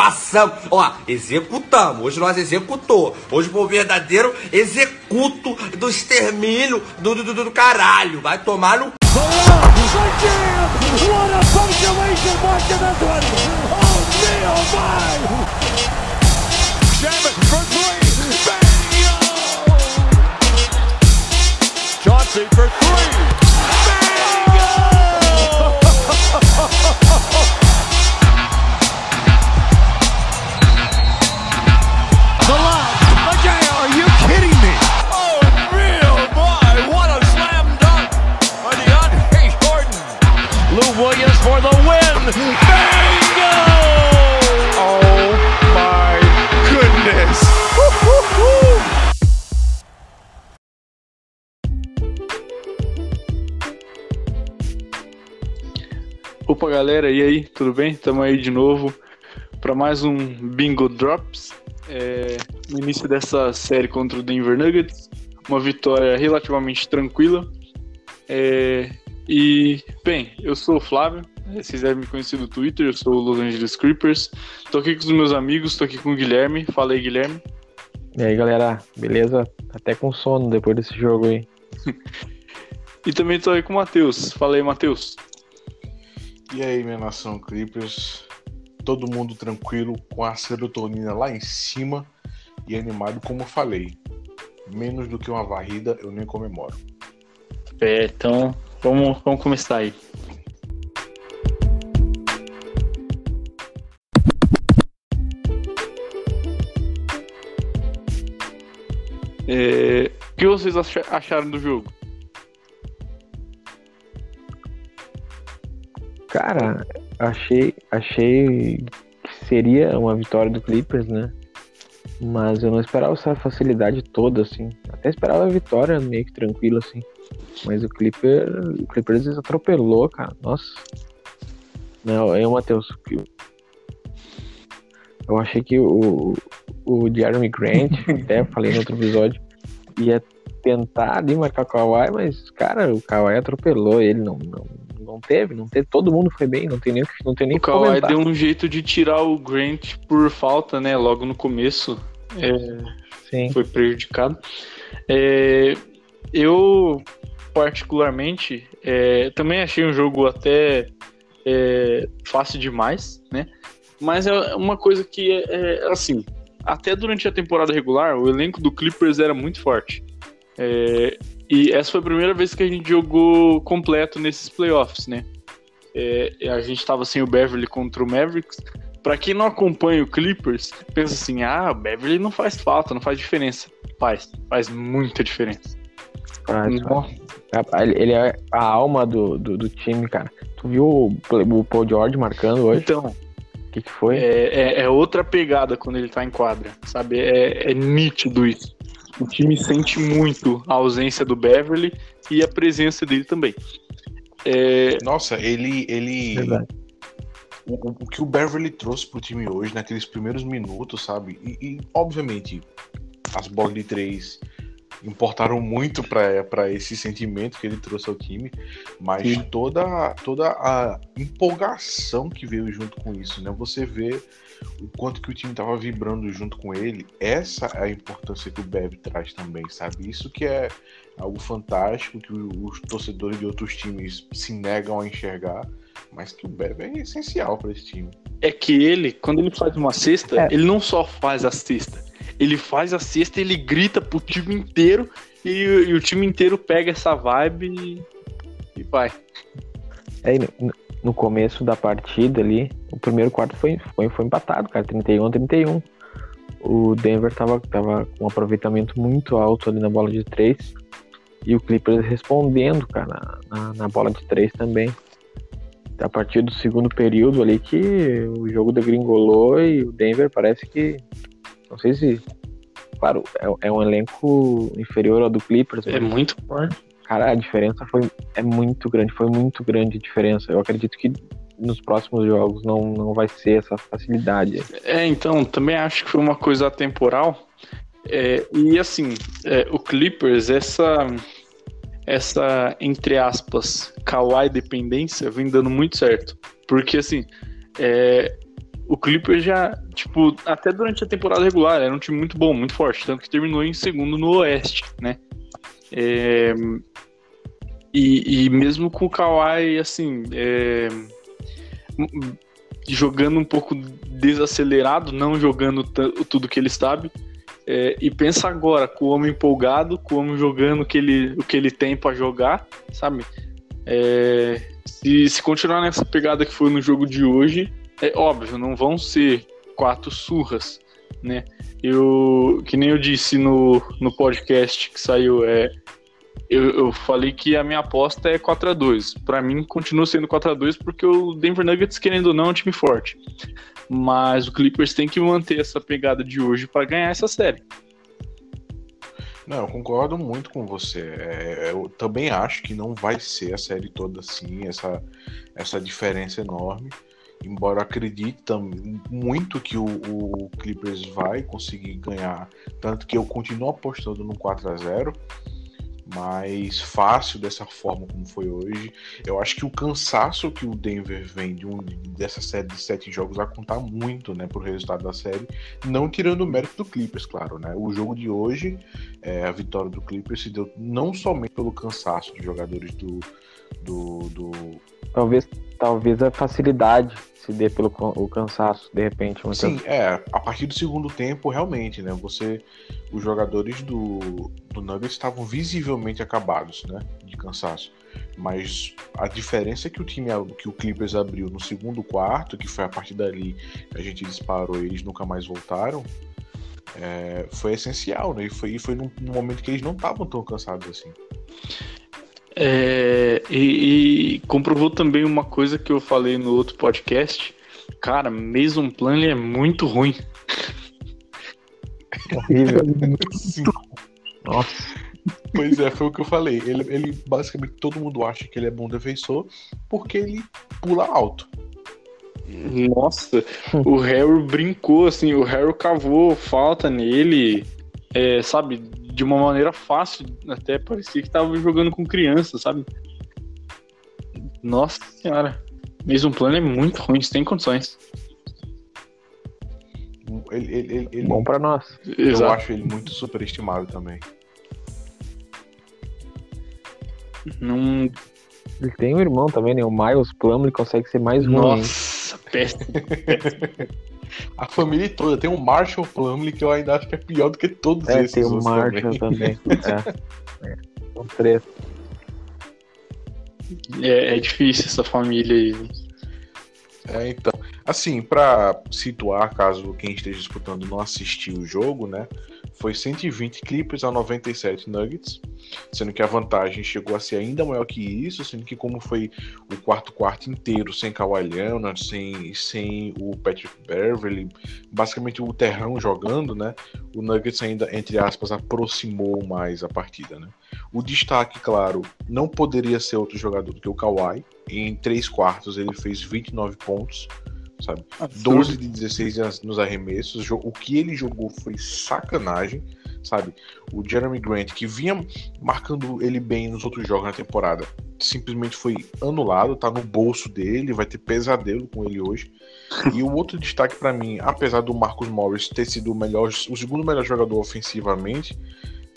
Passamos, ó, executamos. Hoje nós executou. Hoje foi o verdadeiro executo do extermínio do, do, do, do caralho. Vai tomar no. What a punctuation For three! Bingo! Oh my goodness! Opa galera, e aí, tudo bem? Estamos aí de novo para mais um Bingo Drops. É, no início dessa série contra o Denver Nuggets, uma vitória relativamente tranquila. É, e, bem, eu sou o Flávio, vocês devem me conhecer do Twitter, eu sou o Los Angeles Creepers. Tô aqui com os meus amigos, tô aqui com o Guilherme. Fala aí, Guilherme. E aí, galera, beleza? Até com sono depois desse jogo aí. e também tô aí com o Matheus. Fala aí, Matheus. E aí, minha nação Creepers? Todo mundo tranquilo, com a serotonina lá em cima e animado como eu falei. Menos do que uma varrida, eu nem comemoro. É, então vamos, vamos começar aí. É, o que vocês acharam do jogo? Cara, achei, achei que seria uma vitória do Clippers, né? Mas eu não esperava essa facilidade toda, assim. Até esperava a vitória meio que tranquila, assim. Mas o Clipper, o Clippers atropelou, cara. Nossa. Não, eu, Matheus, eu achei que o, o Jeremy Grant, até falei no outro episódio, ia tentar ali marcar o Kawhi, mas, cara, o Kawhi atropelou ele, não, não, não teve, não teve, todo mundo foi bem, não tem nem, não tem nem O Kawhi comentar. deu um jeito de tirar o Grant por falta, né, logo no começo, é, Sim. foi prejudicado. É, eu, particularmente, é, também achei um jogo até é, fácil demais, né, mas é uma coisa que é, é, assim, até durante a temporada regular, o elenco do Clippers era muito forte. É, e essa foi a primeira vez que a gente jogou completo nesses playoffs, né? É, a gente estava sem o Beverly contra o Mavericks. Para quem não acompanha o Clippers, pensa assim: ah, o Beverly não faz falta, não faz diferença. Faz, faz muita diferença. Ele é a alma do, do, do, time, cara. Tu viu o, o Paul George marcando hoje? Então, o que, que foi? É, é, é, outra pegada quando ele tá em quadra, sabe? É, é nítido isso. O time sente muito a ausência do Beverly e a presença dele também. É... Nossa, ele. ele... O, o, que o Beverly trouxe pro time hoje, naqueles primeiros minutos, sabe? E, e obviamente, as bolas de três importaram muito para esse sentimento que ele trouxe ao time, mas toda, toda a empolgação que veio junto com isso, né? Você vê o quanto que o time estava vibrando junto com ele, essa é a importância que o Bev traz também, sabe? Isso que é algo fantástico que os torcedores de outros times se negam a enxergar, mas que o Bev é essencial para esse time. É que ele, quando ele faz uma cesta, é. ele não só faz a cesta, ele faz a cesta, ele grita pro time inteiro e, e o time inteiro pega essa vibe e, e vai. É, no, no, começo da partida ali, o primeiro quarto foi, foi, foi empatado, cara, 31 a 31. O Denver tava, tava com um aproveitamento muito alto ali na bola de três. E o Clippers respondendo, cara, na, na bola de três também. A partir do segundo período ali que o jogo degringolou e o Denver parece que não sei se. Claro, é, é um elenco inferior ao do Clippers. É muito forte. Cara, a diferença foi é muito grande, foi muito grande a diferença. Eu acredito que nos próximos jogos não, não vai ser essa facilidade. É, então, também acho que foi uma coisa atemporal. É, e assim, é, o Clippers, essa, essa, entre aspas, Kawhi dependência vem dando muito certo. Porque assim, é, o Clippers já, tipo, até durante a temporada regular, era um time muito bom, muito forte, tanto que terminou em segundo no Oeste, né? É, e, e, mesmo com o Kawhi, assim, é, jogando um pouco desacelerado, não jogando tudo que ele sabe, é, e pensa agora com o homem empolgado, com o homem jogando o que ele, o que ele tem para jogar, sabe? É, se, se continuar nessa pegada que foi no jogo de hoje, é óbvio, não vão ser quatro surras, né? Eu, que nem eu disse no, no podcast que saiu, é, eu, eu falei que a minha aposta é 4 a 2 Para mim, continua sendo 4 a 2 porque o Denver Nuggets, querendo ou não, é um time forte. Mas o Clippers tem que manter essa pegada de hoje para ganhar essa série. Não, eu concordo muito com você. É, eu também acho que não vai ser a série toda assim, essa, essa diferença enorme. Embora acredite muito que o, o Clippers vai conseguir ganhar. Tanto que eu continuo apostando no 4 a 0 mais fácil dessa forma como foi hoje. Eu acho que o cansaço que o Denver vem de um, dessa série de sete jogos vai contar muito, né, pro resultado da série, não tirando o mérito do Clippers, claro, né. O jogo de hoje, é, a vitória do Clippers se deu não somente pelo cansaço dos jogadores do, do, do... talvez talvez a facilidade se dê pelo o cansaço, de repente. Sim, é. A partir do segundo tempo, realmente, né? Você. Os jogadores do, do Nuggets estavam visivelmente acabados, né? De cansaço. Mas a diferença é que o time que o Clippers abriu no segundo quarto, que foi a partir dali que a gente disparou e eles nunca mais voltaram, é, foi essencial, né? E foi, foi num, num momento que eles não estavam tão cansados assim. É, e, e, comprovou também uma coisa que eu falei no outro podcast. Cara, Mason Plan é muito ruim. Horrível. Nossa. Pois é, foi o que eu falei. Ele, ele basicamente todo mundo acha que ele é bom defensor porque ele pula alto. Nossa, o Harry brincou assim, o Harry cavou falta nele, é, sabe, de uma maneira fácil, até parecia que tava jogando com criança, sabe? Nossa senhora, mesmo plano é muito ruim, sem condições. Ele, ele, ele, Bom para nós. Eu Exato. acho ele muito superestimado também. Não. Ele tem um irmão também, né? O Miles Plumley consegue ser mais ruim. Nossa, péssimo. a família toda. Tem o Marshall Plumley, que eu ainda acho que é pior do que todos é, esses. Tem o Marshall também. também. é. é. São três. É, é difícil essa família aí. É, então. Assim, para situar, caso quem esteja disputando não assistiu o jogo, né? Foi 120 Clippers a 97 Nuggets sendo que a vantagem chegou a ser ainda maior que isso, sendo que como foi o quarto quarto inteiro sem Kawhi Leonard, sem, sem o Patrick Beverly, basicamente o terrão jogando, né? O Nuggets ainda, entre aspas, aproximou mais a partida, né? O destaque, claro, não poderia ser outro jogador do que o Kawhi. Em três quartos ele fez 29 pontos, sabe? Absurdo. 12 de 16 nos arremessos. O que ele jogou foi sacanagem sabe? O Jeremy Grant, que vinha marcando ele bem nos outros jogos na temporada, simplesmente foi anulado, tá no bolso dele, vai ter pesadelo com ele hoje. E o outro destaque para mim, apesar do Marcus Morris ter sido o melhor, o segundo melhor jogador ofensivamente,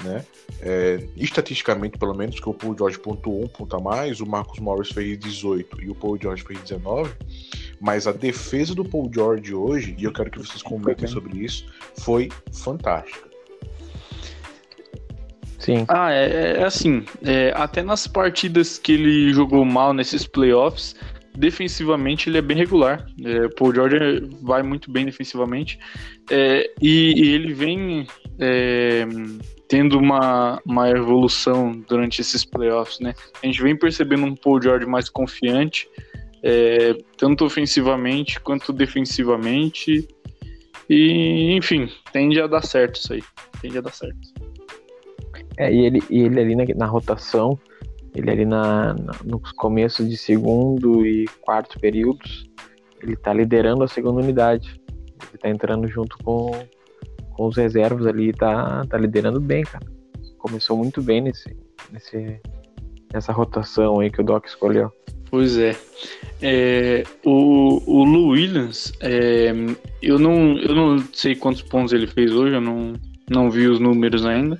né? É, estatisticamente, pelo menos, que o Paul George pontuou um ponto a mais, o Marcus Morris fez 18 e o Paul George fez 19. Mas a defesa do Paul George hoje, e eu quero que vocês comentem sobre isso, foi fantástica. Sim. Ah, é, é, é assim. É, até nas partidas que ele jogou mal nesses playoffs, defensivamente ele é bem regular. É, Paul George vai muito bem defensivamente. É, e, e, ele vem é, tendo uma, uma evolução durante esses playoffs, né? A gente vem percebendo um Paul George mais confiante, é, tanto ofensivamente quanto defensivamente. E, enfim, tende a dar certo isso aí. Tende a dar certo. É, e ele, e ele ali na, na rotação, ele ali na, na, nos começos de segundo e quarto períodos, ele tá liderando a segunda unidade. Ele tá entrando junto com, com os reservas ali e tá, tá liderando bem, cara. Começou muito bem nesse, nesse, nessa rotação aí que o Doc escolheu. Pois é. é o, o Lou Williams, é, eu, não, eu não sei quantos pontos ele fez hoje, eu não, não vi os números ainda.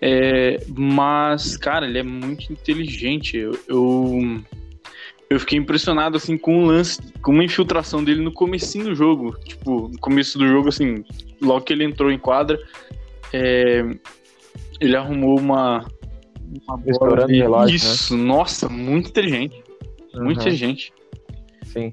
É, mas, cara, ele é muito inteligente. Eu, eu, eu, fiquei impressionado assim com o lance, com uma infiltração dele no comecinho do jogo. Tipo, no começo do jogo, assim, logo que ele entrou em quadra, é, ele arrumou uma. uma relógio, né? Isso, né? nossa, muito inteligente. Uhum. Muito inteligente. Sim.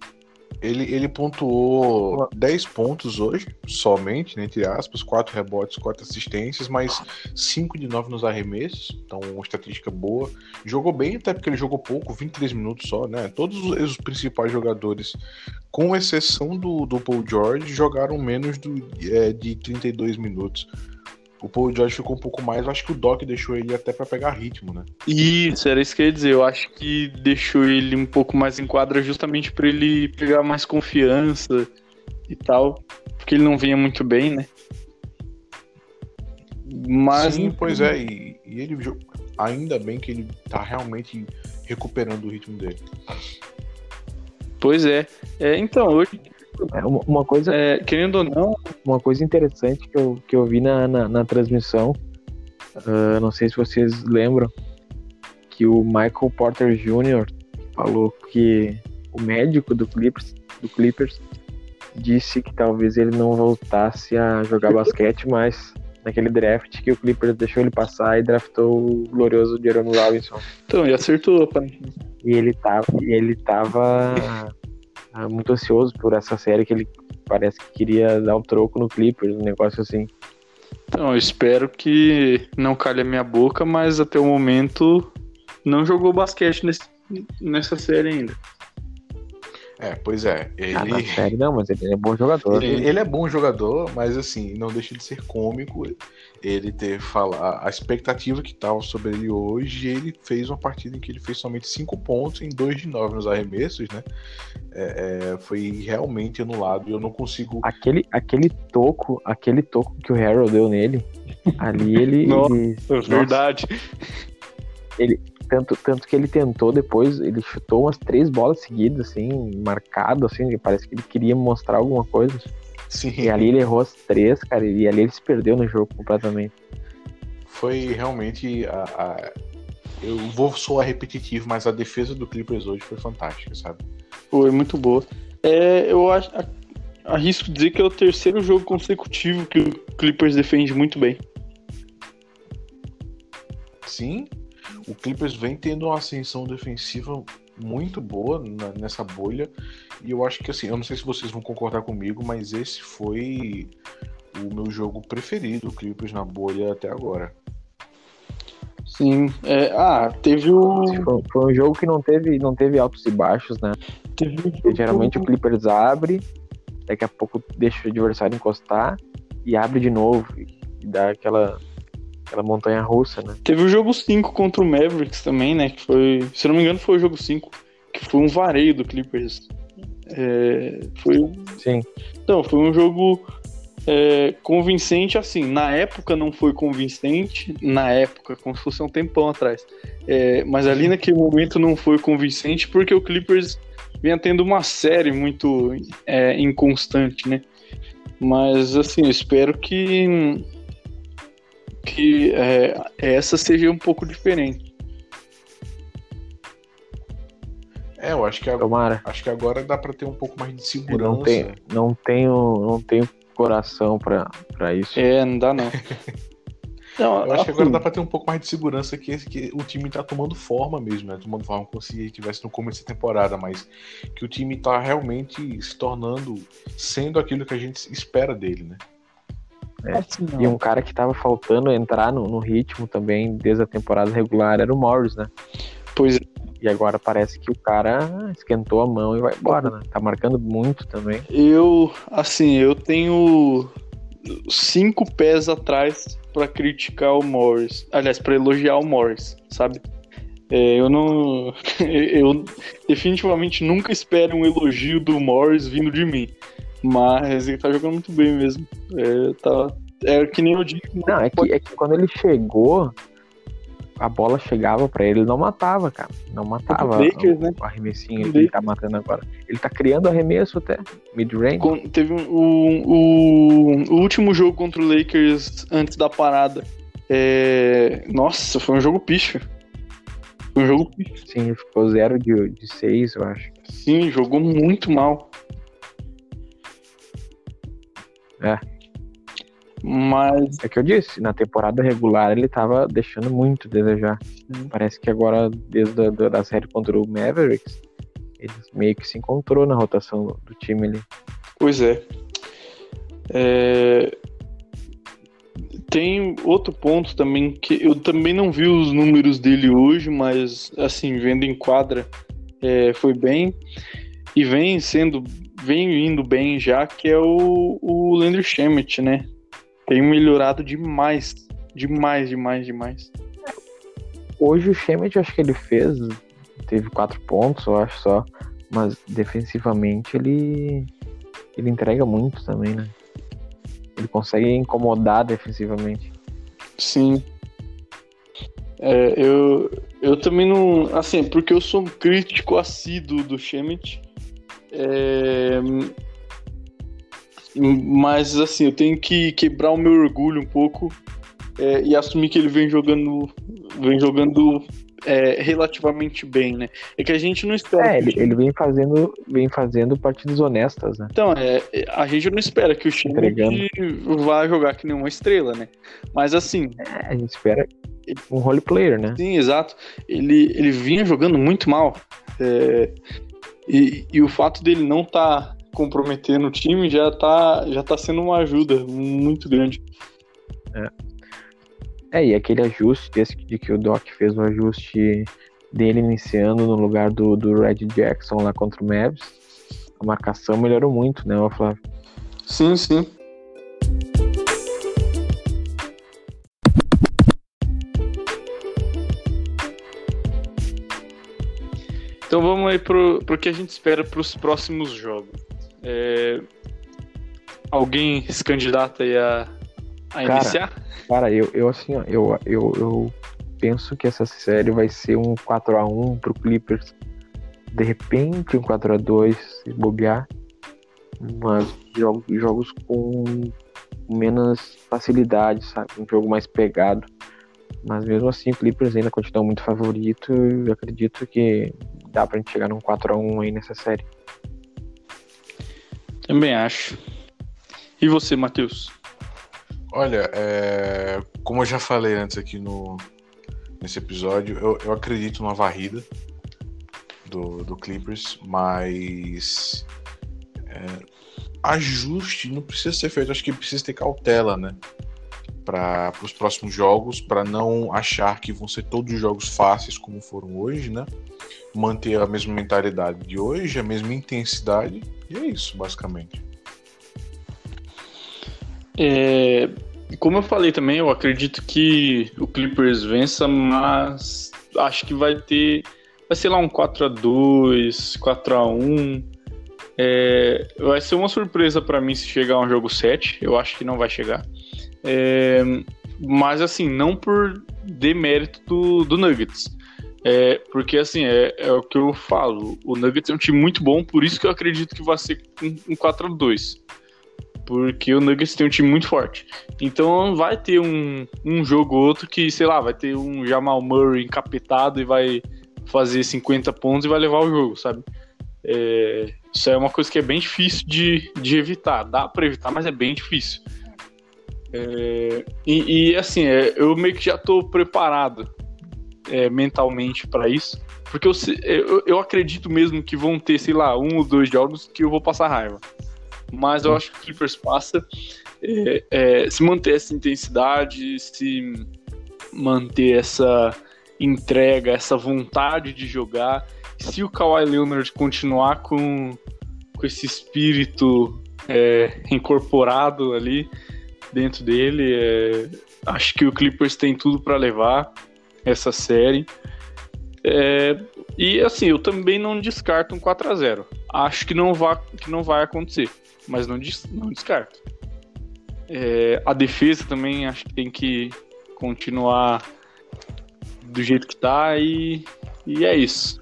Ele, ele pontuou 10 pontos hoje, somente, né, entre aspas, 4 rebotes, 4 assistências, mas 5 de 9 nos arremessos, então uma estatística boa. Jogou bem, até porque ele jogou pouco, 23 minutos só, né? Todos os, principais jogadores, com exceção do, do Paul George, jogaram menos do, é, de 32 minutos o Paul George ficou um pouco mais, eu acho que o Doc deixou ele até para pegar ritmo, né? Isso, era isso que eu ia dizer. Eu acho que deixou ele um pouco mais em quadra justamente para ele pegar mais confiança e tal, porque ele não vinha muito bem, né? Mas Sim, pois é, e, e ele ainda bem que ele tá realmente recuperando o ritmo dele. Pois é. é então, hoje é, uma coisa. É, querendo ou não. Uma coisa interessante que eu, que eu vi na, na, na transmissão, uh, não sei se vocês lembram, que o Michael Porter Jr. falou que o médico do Clippers, do Clippers disse que talvez ele não voltasse a jogar basquete, mas naquele draft que o Clippers deixou ele passar e draftou o glorioso Jerome Robinson. Então, ele acertou, aparentemente. E ele tava, e ele tava muito ansioso por essa série que ele parece que queria dar um troco no Clippers, um negócio assim. Então, eu espero que não calhe a minha boca, mas até o momento não jogou basquete nesse, nessa série ainda. É, pois é. Ele... Ah, na série não, mas ele é bom jogador. Ele, ele, é bom jogador, mas assim, não deixa de ser cômico ele ter falar a expectativa que estava sobre ele hoje. Ele fez uma partida em que ele fez somente 5 pontos em 2 de 9 nos arremessos, né? É, é, foi realmente anulado e eu não consigo. Aquele, aquele toco, aquele toco que o Harold deu nele, ali ele. Nossa, ele... verdade. Ele, tanto, tanto que ele tentou depois, ele chutou umas três bolas seguidas, assim, marcado, assim, parece que ele queria mostrar alguma coisa. Sim. E ali ele errou as três, cara, e ali ele se perdeu no jogo completamente. Foi realmente a, a... Eu vou soar repetitivo, mas a defesa do Clippers hoje foi fantástica, sabe? Foi muito boa. É, eu acho, arrisco dizer que é o terceiro jogo consecutivo que o Clippers defende muito bem. Sim, o Clippers vem tendo uma ascensão defensiva muito boa na, nessa bolha. E eu acho que assim, eu não sei se vocês vão concordar comigo, mas esse foi o meu jogo preferido, o Clippers na bolha até agora. Sim. É, ah, teve o. Foi, foi, um jogo que não teve, não teve altos e baixos, né? Teve Geralmente o Clippers abre, daqui a pouco deixa o adversário encostar e abre de novo. E dá aquela aquela montanha russa, né? Teve o jogo 5 contra o Mavericks também, né? Que foi, se não me engano, foi o jogo 5, que foi um vareio do Clippers. É, foi. Sim. Então, foi um jogo é, convincente, assim. Na época não foi convincente, na época, como se fosse um tempão atrás. É, mas ali naquele momento não foi convincente porque o Clippers vinha tendo uma série muito é, inconstante, né? Mas assim, eu espero que que é, essa seja um pouco diferente. É, eu acho que agora, acho que agora dá para ter um pouco mais de segurança. não, tem, não tenho, não tenho coração para isso. É, não dá não. não eu acho que agora dá para ter um pouco mais de segurança que, que o time tá tomando forma mesmo, né? Tomando forma como se tivesse no começo da temporada, mas que o time tá realmente se tornando, sendo aquilo que a gente espera dele, né? É. Assim, e um cara que tava faltando entrar no, no, ritmo também desde a temporada regular era o Morris, né? Pois é. E agora parece que o cara esquentou a mão e vai embora, né? Tá marcando muito também. Eu, assim, eu tenho cinco pés atrás para criticar o Morris. Aliás, para elogiar o Morris, sabe? É, eu não. Eu definitivamente nunca espero um elogio do Morris vindo de mim. Mas ele tá jogando muito bem mesmo. É, tá, é que nem eu digo. Não, é que, é que quando ele chegou, a bola chegava para ele, não matava, cara. Não matava Lakers, o, né? o arremessinho que ele tá matando agora. Ele tá criando arremesso até, mid-range. Teve um, o, o, o, último jogo contra o Lakers antes da parada. É... Nossa, foi um jogo picho. Foi um jogo picho. Sim, ficou 0 de 6, eu acho. Sim, jogou muito mal. É. Mas. É que eu disse, na temporada regular ele tava deixando muito a desejar. Parece que agora, desde a da série contra o Mavericks, ele meio que se encontrou na rotação do time ali. Pois é. é. Tem outro ponto também que eu também não vi os números dele hoje, mas assim, vendo em quadra, é, foi bem. E vem sendo, vem indo bem já, que é o, o Lender Shemet, né? Tem melhorado demais. Demais, demais, demais. Hoje o Shemet, acho que ele fez. Teve quatro pontos, eu acho só. Mas defensivamente ele. Ele entrega muito também, né? Ele consegue incomodar defensivamente. Sim. É, eu, eu também não. Assim, porque eu sou um crítico assíduo do Shemet. É, mas assim, eu tenho que quebrar o meu orgulho um pouco é, e assumir que ele vem jogando. Vem jogando é, relativamente bem, né? É que a gente não espera. É, ele, ele, vem fazendo, vem fazendo partidas honestas, né? Então, é, a gente não espera que o time vá jogar que nem uma estrela, né? Mas assim. É, a gente espera um role player, né? Sim, exato. Ele, ele vinha jogando muito mal. É, e, e o fato dele não estar tá comprometer no time já tá, já tá sendo uma ajuda muito grande. É. É, e aquele ajuste desse de que o Doc fez o ajuste dele iniciando no lugar do, do Red Jackson lá contra o Mavs, a marcação melhorou muito, né, Flávio? Sim, sim. Então vamos aí pro, pro que a gente espera para os próximos jogos. É... Alguém se candidata aí a, a cara, iniciar? Cara, eu, eu assim, ó, eu, eu, eu penso que essa série vai ser um 4x1 pro Clippers. De repente um 4x2 se bobear. Mas jogos, jogos com menos facilidade, sabe? Um jogo mais pegado. Mas mesmo assim, o Clippers ainda continua muito favorito. Eu acredito que dá pra gente chegar num 4x1 aí nessa série. Também acho. E você, Matheus? Olha, é... como eu já falei antes aqui no nesse episódio, eu, eu acredito numa varrida do, do Clippers, mas é... ajuste não precisa ser feito. Acho que precisa ter cautela, né? Para os próximos jogos, para não achar que vão ser todos os jogos fáceis como foram hoje, né? Manter a mesma mentalidade de hoje, a mesma intensidade e é isso, basicamente. É, como eu falei também, eu acredito que o Clippers vença, mas acho que vai ter. Vai ser lá um 4x2, 4x1. É, vai ser uma surpresa para mim se chegar um jogo 7. Eu acho que não vai chegar. É, mas assim, não por demérito do, do Nuggets. É, porque assim, é, é, o que eu falo. O Nuggets é um time muito bom, por isso que eu acredito que vai ser um, um 4x2. Porque o Nuggets tem um time muito forte. Então vai ter um, um jogo ou outro que, sei lá, vai ter um Jamal Murray encapetado e vai fazer 50 pontos e vai levar o jogo, sabe? É, isso é uma coisa que é bem difícil de, de evitar. Dá pra evitar, mas é bem difícil. É, e, e, assim, é, eu meio que já tô preparado é, mentalmente para isso. Porque eu, eu, eu, acredito mesmo que vão ter, sei lá, um ou dois jogos que eu vou passar raiva. Mas eu acho que o Clippers passa. É, é, se manter essa intensidade, se manter essa entrega, essa vontade de jogar. Se o Kawhi Leonard continuar com, com esse espírito é, incorporado ali dentro dele, é, acho que o Clippers tem tudo para levar essa série. É, e assim, eu também não descarto um 4 a 0 Acho que não, vai, que não vai acontecer, mas não, des, não descarto. É, a defesa também acho que tem que continuar do jeito que tá e, e é isso.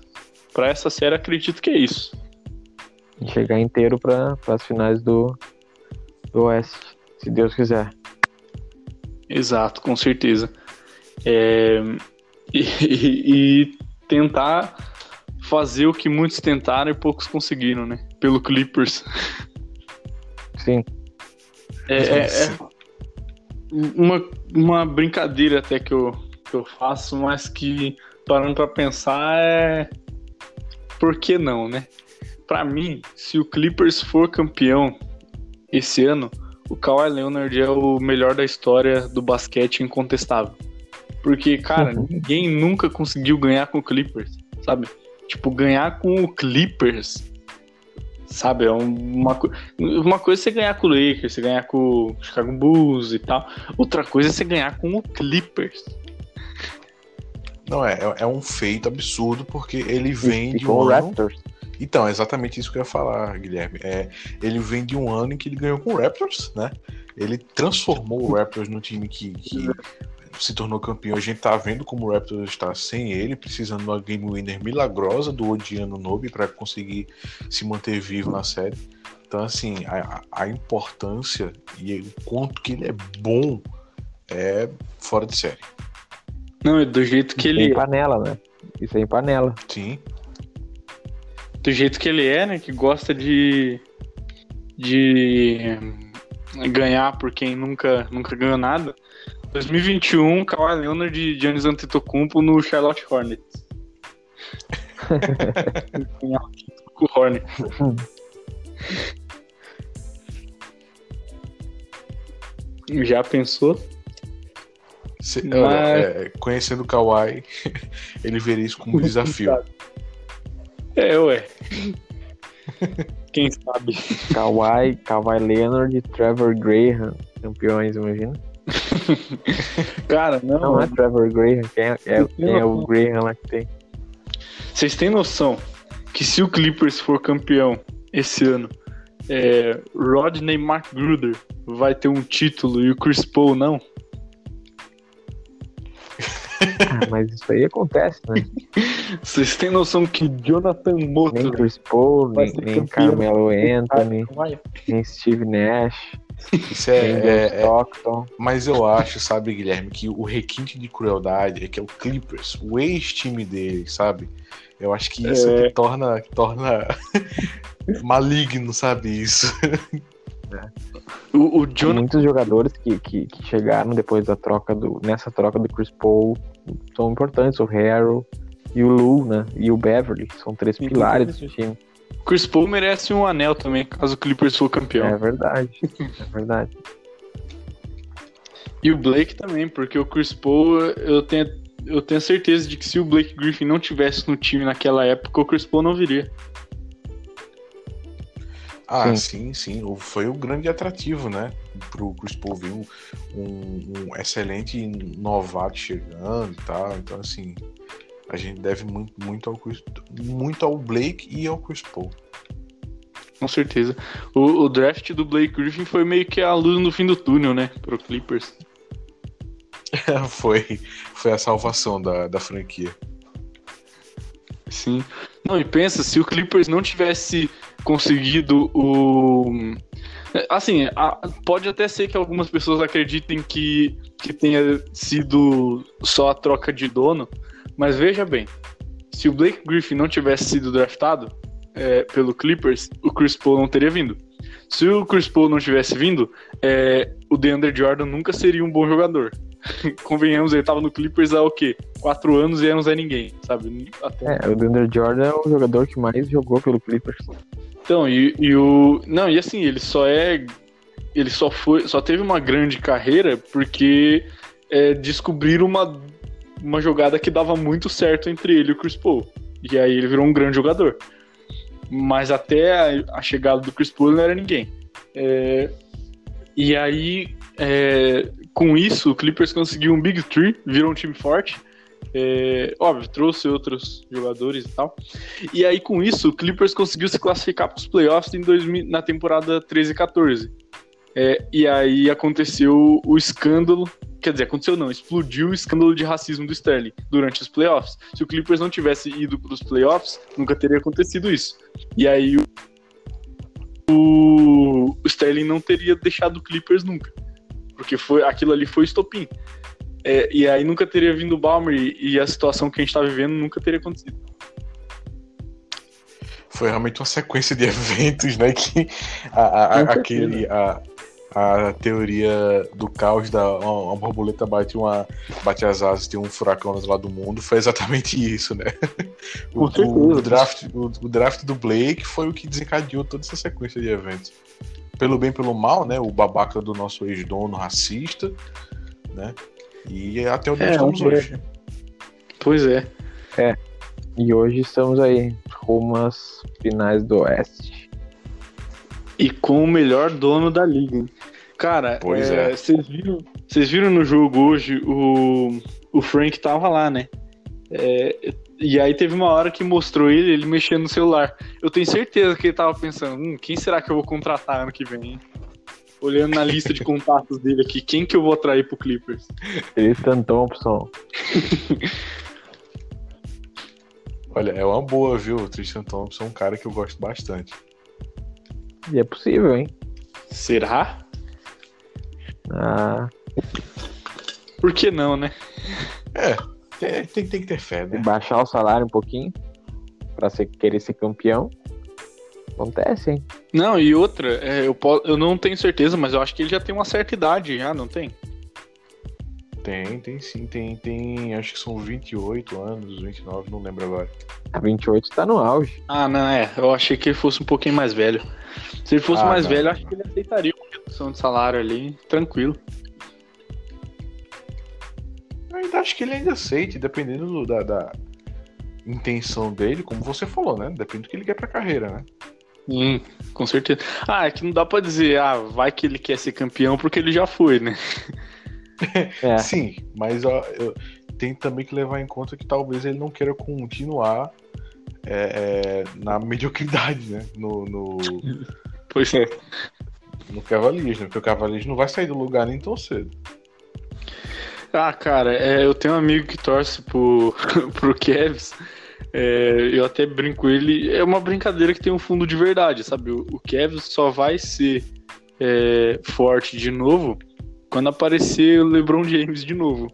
Para essa série, acredito que é isso. Chegar inteiro para as finais do, do Oeste, se Deus quiser. Exato, com certeza. É, e, e, e, tentar fazer o que muitos tentaram e poucos conseguiram, né? Pelo Clippers. Sim. É, é, é uma, uma brincadeira até que eu, que eu faço, mas que parando para pensar é por que não, né? Para mim, se o Clippers for campeão esse ano, o Kawhi Leonard é o melhor da história do basquete incontestável. Porque, cara, uhum. ninguém nunca conseguiu ganhar com o Clippers, sabe? Tipo, ganhar com o Clippers, sabe? É uma, uma coisa é você ganhar com o Lakers, você ganhar com o Chicago Bulls e tal. Outra coisa é você ganhar com o Clippers. Não, é, é, é um feito absurdo porque ele vem e, de um ano... Raptors. Então, é exatamente isso que eu ia falar, Guilherme. É, ele vem de um ano em que ele ganhou com o Raptors, né? Ele transformou o Raptors no time que, que se tornou campeão. A gente tá vendo como o Raptors está sem ele, precisando de uma game winner milagrosa do Odiano Nobe para conseguir se manter vivo na série. Então, assim, a, a importância e o quanto que ele é bom é fora de série. Não, é do jeito que Isso ele. É em panela, né? Isso é em panela. Sim. Do jeito que ele é, né? Que gosta de. de ganhar por quem nunca, nunca ganhou nada. 2021, Kawhi Leonard de Giannis Antetokounmpo no Charlotte Hornets. Com o Hornets. Já pensou? Se, Mas... olha, é, conhecendo o Kawhi, ele veria isso como um desafio. É, ué. Quem sabe? Kawhi, Kawhi Leonard e Trevor Graham, campeões, imagina. Cara, não. Não é Trevor Graham, quem é, é, quem é o Graham lá que tem. Vocês têm noção que se o Clippers for campeão esse ano, é, Rodney McGruder vai ter um título e o Chris Paul não? Mas isso aí acontece, né? Vocês têm noção que Jonathan Moto. Nem Chris Paul, nem, nem Carmelo Anthony, nem Steve Nash. Isso é, é, é, Mas eu acho, sabe, Guilherme, que o requinte de crueldade é que é o Clippers, o ex-time dele, sabe? Eu acho que isso é. que torna, torna maligno, sabe? Isso. É. O, o John... Muitos jogadores que, que, que, chegaram depois da troca do. nessa troca do Chris Paul são importantes, o Harrell e o Lu, né? E o Beverly, são três pilares do time. Chris Paul merece um anel também, caso o Clippers for campeão. É verdade, é verdade. e o Blake também, porque o Chris Paul, eu tenho, eu tenho certeza de que se o Blake Griffin não tivesse no time naquela época, o Chris Paul não viria. Ah, sim, sim. sim. Foi o grande atrativo, né? Pro Chris Paul vir um, um, um excelente novato chegando e tal. Então, assim, a gente deve muito, muito, ao, muito ao Blake e ao Chris Paul. Com certeza. O, o, draft do Blake Griffin foi meio que a luz no fim do túnel, né? Pro Clippers. foi, foi a salvação da, da franquia. Sim. Não, e pensa, se o Clippers não tivesse conseguido o. Assim, pode até ser que algumas pessoas acreditem que, que tenha sido só a troca de dono, mas veja bem, se o Blake Griffin não tivesse sido draftado é, pelo Clippers, o Chris Paul não teria vindo. Se o Chris Paul não tivesse vindo, é, o DeAndre Jordan nunca seria um bom jogador. Convenhamos, ele tava no Clippers há o quê? Quatro anos e um Zé Ninguém, sabe? Até... É, o DeAndre Jordan é o jogador que mais jogou pelo Clippers. Então, e, e o. Não, e assim, ele só é. Ele só foi. Só teve uma grande carreira porque é, descobriram uma uma jogada que dava muito certo entre ele e o Chris Paul. E aí ele virou um grande jogador. Mas até a, a chegada do Chris Paul não era ninguém. É, e aí, é, com isso, o Clippers conseguiu um Big Three, virou um time forte. É, óbvio, trouxe outros jogadores e tal. E aí, com isso, o Clippers conseguiu se classificar para os playoffs em 2000, na temporada 13 e 14. É, e aí aconteceu o escândalo quer dizer, aconteceu não, explodiu o escândalo de racismo do Sterling durante os playoffs. Se o Clippers não tivesse ido para os playoffs, nunca teria acontecido isso. E aí o, o, Sterling não teria deixado o Clippers nunca, porque foi aquilo ali foi estopim. É, e aí nunca teria vindo o Balmer e, e a situação que a gente está vivendo nunca teria acontecido foi realmente uma sequência de eventos, né? Que a, a, aquele, a, a teoria do caos da uma, uma, borboleta bate uma bate as asas tem um furacão do lado do mundo foi exatamente isso né? O, o, draft o, o, draft do Blake foi o que desencadeou toda essa sequência de eventos. Pelo bem pelo mal né? O babaca do nosso ex-dono racista né? E até onde é, estamos hoje. Pois é. É. E hoje estamos aí rumo às finais do Oeste e com o melhor dono da liga. Cara, pois é, é. Vocês viram, viram no jogo hoje o, o Frank tava lá, né? É, e aí teve uma hora que mostrou ele, ele mexendo no celular. Eu tenho certeza que ele tava pensando, hum, quem será que eu vou contratar ano que vem? Olhando na lista de contatos dele aqui, quem que eu vou atrair pro Clippers? Tristan Thompson. Olha, é uma boa, viu? O Tristan Thompson é um cara que eu gosto bastante. E é possível, hein? Será? Ah. Por que não, né? É, tem, tem, tem que ter fé, né? Baixar o salário um pouquinho pra ser, querer ser campeão. Acontece, hein? Não, e outra, é, eu, eu não tenho certeza, mas eu acho que ele já tem uma certa idade, já, não tem? Tem, tem sim, tem, tem, acho que são 28 anos, 29, não lembro agora. 28 tá no auge. Ah, não, é, eu achei que ele fosse um pouquinho mais velho. Se ele fosse ah, mais não. velho, acho que ele aceitaria uma redução de salário ali, tranquilo. Eu ainda acho que ele ainda aceite, dependendo do, da, da, intenção dele, como você falou, né? Depende do que ele quer pra carreira, né? Hum, com certeza. Ah, é que não dá pra dizer, ah, vai que ele quer ser campeão porque ele já foi, né? É. Sim, mas ó, eu, tem também que levar em conta que talvez ele não queira continuar é, é, na mediocridade, né? No, no, pois é. No Cavaliers, Porque o Cavaliers não vai sair do lugar nem tão cedo. Ah, cara, é, eu tenho um amigo que torce pro, pro Cavs. É, eu até brinco ele. É uma brincadeira que tem um fundo de verdade, sabe? O, o Cavs só vai ser é, forte de novo quando aparecer o LeBron James de novo.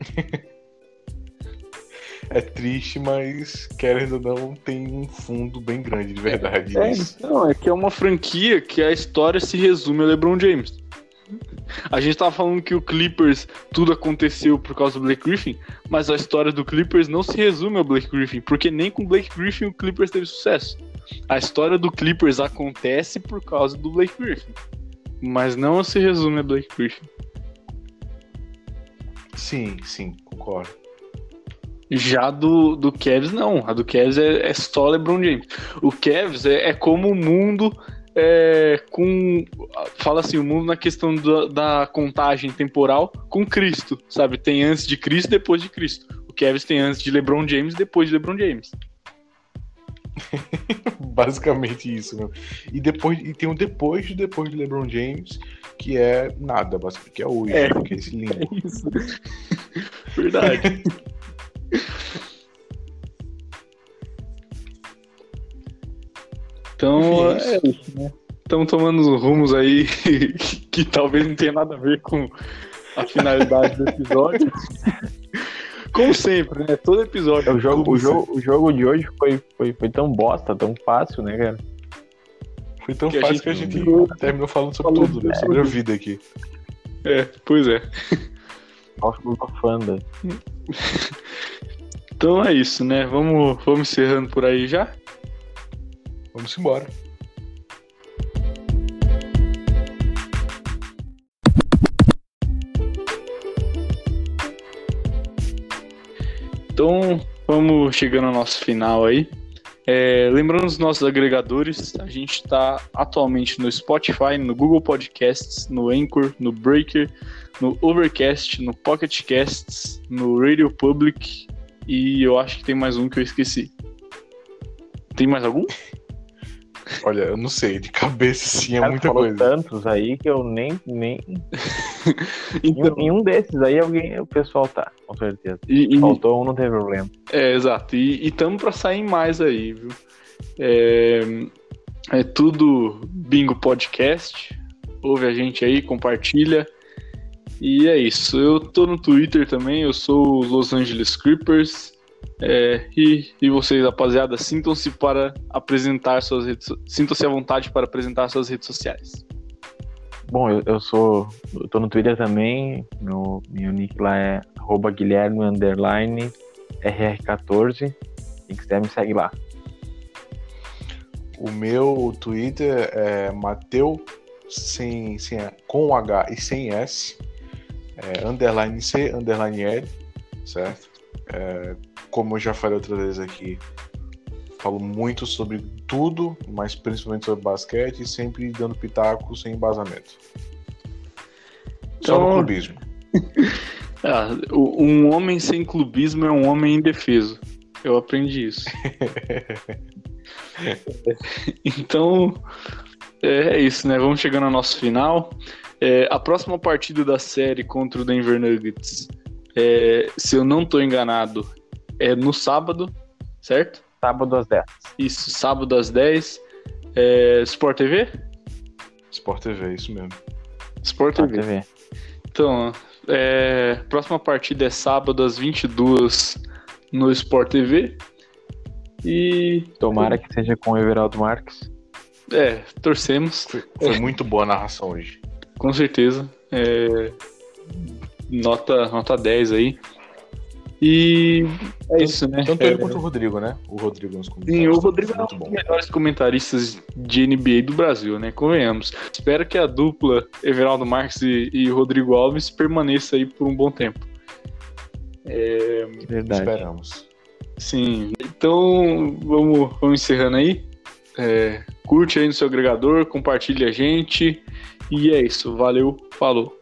é triste, mas querendo ou não, tem um fundo bem grande de verdade. É, não, é que é uma franquia que a história se resume a LeBron James. A gente tava falando que o Clippers tudo aconteceu por causa do Blake Griffin, mas a história do Clippers não se resume ao Blake Griffin, porque nem com o Blake Griffin o Clippers teve sucesso. A história do Clippers acontece por causa do Blake Griffin. Mas não se resume a Blake Griffin. Sim, sim, concordo. Já do, do Cavs, não. A do Cavs é, é só LeBron James. O Cavs é, é como o mundo é, com. Fala assim, o mundo na questão da, da, contagem temporal com Cristo, sabe? Tem antes de Cristo depois de Cristo. O Cavs tem antes de LeBron James depois de LeBron James. basicamente isso? E depois e tem um depois de depois de LeBron James, que é nada, basicamente, que é hoje, é, que é esse limbo. É isso. Verdade. então, é isso, né? Estamos tomando rumos aí que talvez não tenha nada a ver com a finalidade do episódio. Como sempre, né? Todo episódio. O jogo, o jogo, o jogo de hoje foi, foi, foi tão bosta, tão fácil, né, cara? Foi tão que fácil a que a gente viu, terminou falando sobre falou tudo, né? Sobre a vida aqui. É, pois é. Fanda. Então é isso, né? Vamos, vamos encerrando por aí já? Vamos embora. Vamos chegando ao nosso final aí. É, lembrando os nossos agregadores, a gente está atualmente no Spotify, no Google Podcasts, no Anchor, no Breaker, no Overcast, no Pocket Casts, no Radio Public e eu acho que tem mais um que eu esqueci. Tem mais algum? Olha, eu não sei, de cabeça sim é muita coisa. tantos aí que eu nem. nem... então... em, um desses aí alguém, o pessoal tá, com certeza. E, e... Faltou um, não teve problema. É, exato. E estamos pra sair mais aí, viu? É, é tudo Bingo Podcast. Ouve a gente aí, compartilha. E é isso. Eu tô no Twitter também, eu sou Los Angeles Creepers. É, e, e vocês, rapaziada, sintam-se para apresentar suas redes Sintam-se à vontade para apresentar suas redes sociais. Bom, eu, eu sou. Eu tô no Twitter também. Meu, meu nick lá é Guilherme underline RR14. Quem quiser me segue lá. O meu Twitter é Mateu sem, sem, com H e sem S. É, underline C, underline L, certo? É, como eu já falei outra vez aqui, falo muito sobre tudo, mas principalmente sobre basquete, sempre dando pitaco sem embasamento. Só então... no clubismo. ah, um homem sem clubismo é um homem indefeso. Eu aprendi isso. então, é, é isso, né? Vamos chegando ao nosso final. É, a próxima partida da série contra o Denver Nuggets, é, se eu não estou enganado, é no sábado, certo? Sábado às 10. Isso, sábado às 10. É, Sport TV? Sport TV, isso mesmo. Sport, Sport TV. TV. Então, é, próxima partida é sábado às 22 no Sport TV. E. Tomara que seja com o Everaldo Marques. É, torcemos. Foi, foi muito boa a narração hoje. Com certeza. É, nota, nota 10 aí. E é isso, né? Tanto ele é, quanto o Rodrigo, né? O Rodrigo nos comentários. Sim, o Rodrigo é um dos melhores comentaristas de NBA do Brasil, né? Convenhamos. Espero que a dupla Everaldo Marques e, e Rodrigo Alves permaneça aí por um bom tempo. É... Verdade. Esperamos. Sim. Então, vamos, vamos encerrando aí. É, curte aí no seu agregador, compartilhe a gente. E é isso. Valeu, falou.